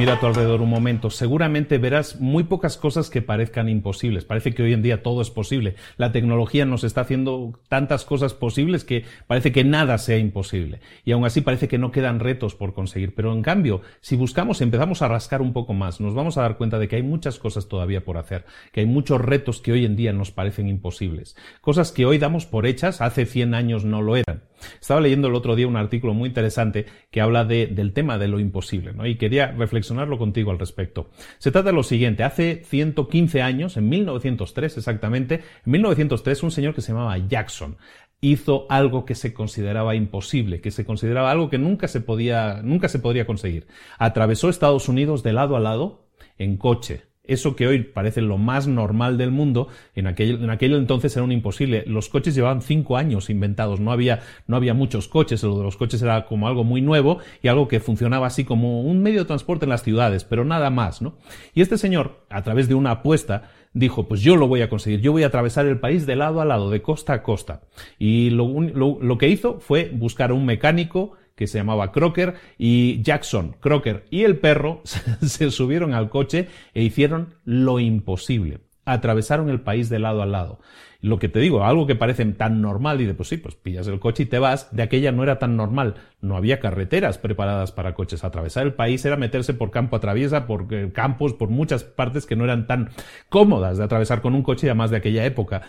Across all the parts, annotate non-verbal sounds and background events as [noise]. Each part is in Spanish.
Mira a tu alrededor un momento, seguramente verás muy pocas cosas que parezcan imposibles. Parece que hoy en día todo es posible. La tecnología nos está haciendo tantas cosas posibles que parece que nada sea imposible. Y aún así parece que no quedan retos por conseguir. Pero en cambio, si buscamos, empezamos a rascar un poco más, nos vamos a dar cuenta de que hay muchas cosas todavía por hacer, que hay muchos retos que hoy en día nos parecen imposibles. Cosas que hoy damos por hechas, hace 100 años no lo eran. Estaba leyendo el otro día un artículo muy interesante que habla del tema de lo imposible, ¿no? Y quería reflexionarlo contigo al respecto. Se trata de lo siguiente, hace 115 años, en 1903 exactamente, en 1903 un señor que se llamaba Jackson hizo algo que se consideraba imposible, que se consideraba algo que nunca se podía, nunca se podría conseguir. Atravesó Estados Unidos de lado a lado en coche, eso que hoy parece lo más normal del mundo, en aquel, en aquel entonces era un imposible. Los coches llevaban cinco años inventados, no había, no había muchos coches, lo de los coches era como algo muy nuevo y algo que funcionaba así como un medio de transporte en las ciudades, pero nada más, ¿no? Y este señor, a través de una apuesta, dijo, pues yo lo voy a conseguir, yo voy a atravesar el país de lado a lado, de costa a costa. Y lo, lo, lo que hizo fue buscar a un mecánico, que se llamaba Crocker, y Jackson, Crocker y el perro [laughs] se subieron al coche e hicieron lo imposible. Atravesaron el país de lado a lado. Lo que te digo, algo que parece tan normal, y de pues sí, pues pillas el coche y te vas, de aquella no era tan normal. No había carreteras preparadas para coches. Atravesar el país era meterse por campo a traviesa, por eh, campos, por muchas partes que no eran tan cómodas de atravesar con un coche, además de aquella época.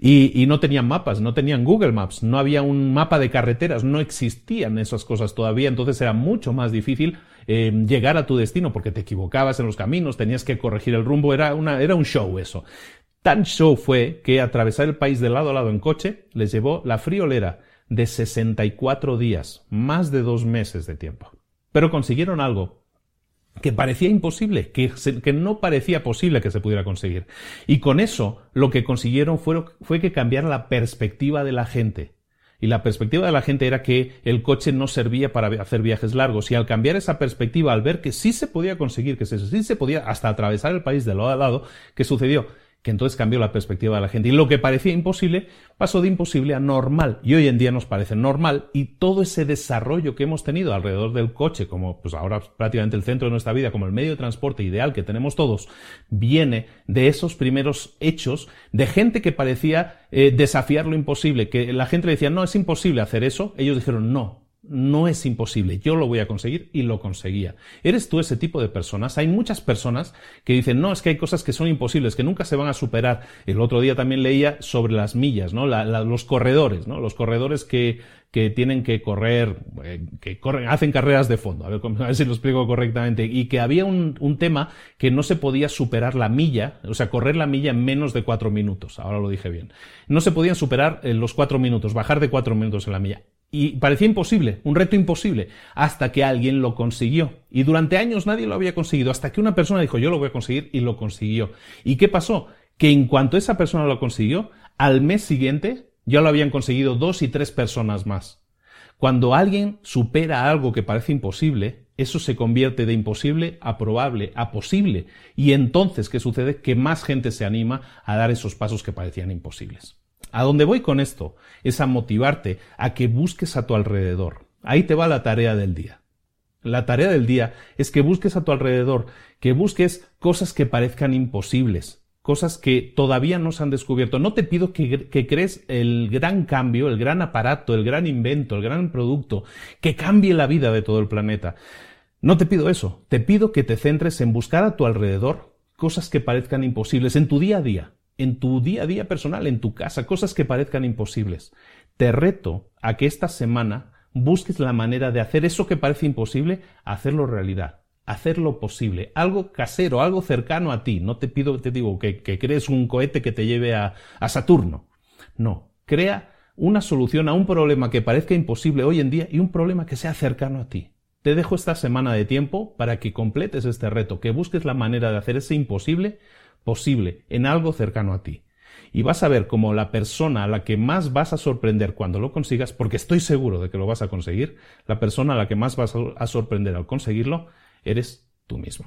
Y, no tenían mapas, no tenían Google Maps, no había un mapa de carreteras, no existían esas cosas todavía, entonces era mucho más difícil eh, llegar a tu destino porque te equivocabas en los caminos, tenías que corregir el rumbo, era, una, era un show eso. Tan show fue que atravesar el país de lado a lado en coche les llevó la friolera de 64 días, más de dos meses de tiempo. Pero consiguieron algo que parecía imposible, que, que, no parecía posible que se pudiera conseguir. Y con eso lo que consiguieron fue, fue que cambiara la perspectiva de la gente. Y la perspectiva de la gente era que el coche no servía para hacer viajes largos. Y al cambiar esa perspectiva, al ver que sí se podía conseguir, que sí se podía hasta atravesar el país de lado a lado, ¿qué sucedió? Que entonces cambió la perspectiva de la gente. Y lo que parecía imposible pasó de imposible a normal. Y hoy en día nos parece normal. Y todo ese desarrollo que hemos tenido alrededor del coche, como pues ahora prácticamente el centro de nuestra vida, como el medio de transporte ideal que tenemos todos, viene de esos primeros hechos de gente que parecía eh, desafiar lo imposible, que la gente le decía, no, es imposible hacer eso. Ellos dijeron, no, no es imposible, yo lo voy a conseguir y lo conseguía. ¿Eres tú ese tipo de personas? Hay muchas personas que dicen, no, es que hay cosas que son imposibles, que nunca se van a superar. El otro día también leía sobre las millas, ¿no? los corredores, ¿no? Los corredores que, que tienen que correr, eh, que corren, hacen carreras de fondo, a ver, [laughs] a ver, si lo explico correctamente, y que había un, un tema que no se podía superar la milla, o sea, correr la milla en menos de cuatro minutos, ahora lo dije bien. No se podían superar eh, los cuatro minutos, bajar de cuatro minutos en la milla. Y parecía imposible, un reto imposible, hasta que alguien lo consiguió. Y durante años nadie lo había conseguido, hasta que una persona dijo, yo lo voy a conseguir, y lo consiguió. ¿Y qué pasó? Que en cuanto esa persona lo consiguió, al mes siguiente ya lo habían conseguido dos y tres personas más. Cuando alguien supera algo que parece imposible, eso se convierte de imposible a probable, a posible. Y entonces, ¿qué sucede? Que más gente se anima a dar esos pasos que parecían imposibles. A dónde voy con esto es a motivarte a que busques a tu alrededor. Ahí te va la tarea del día. La tarea del día es que busques a tu alrededor, que busques cosas que parezcan imposibles, cosas que todavía no se han descubierto. No te pido que, que, crees el gran cambio, el gran aparato, el gran invento, el gran producto, que cambie la vida de todo el planeta. No te pido eso. Te pido que te centres en buscar a tu alrededor cosas que parezcan imposibles en tu día a día en tu día a día personal, en tu casa, cosas que parezcan imposibles. Te reto a que esta semana busques la manera de hacer eso que parece imposible, hacerlo realidad, hacerlo posible, algo casero, algo cercano a ti. No te pido, te digo, que, crees un cohete que te lleve a, a Saturno. No, crea una solución a un problema que parezca imposible hoy en día y un problema que sea cercano a ti. Te dejo esta semana de tiempo para que completes este reto, que busques la manera de hacer ese imposible posible en algo cercano a ti. Y vas a ver como la persona a la que más vas a sorprender cuando lo consigas, porque estoy seguro de que lo vas a conseguir, la persona a la que más vas a sorprender al conseguirlo, eres tú mismo.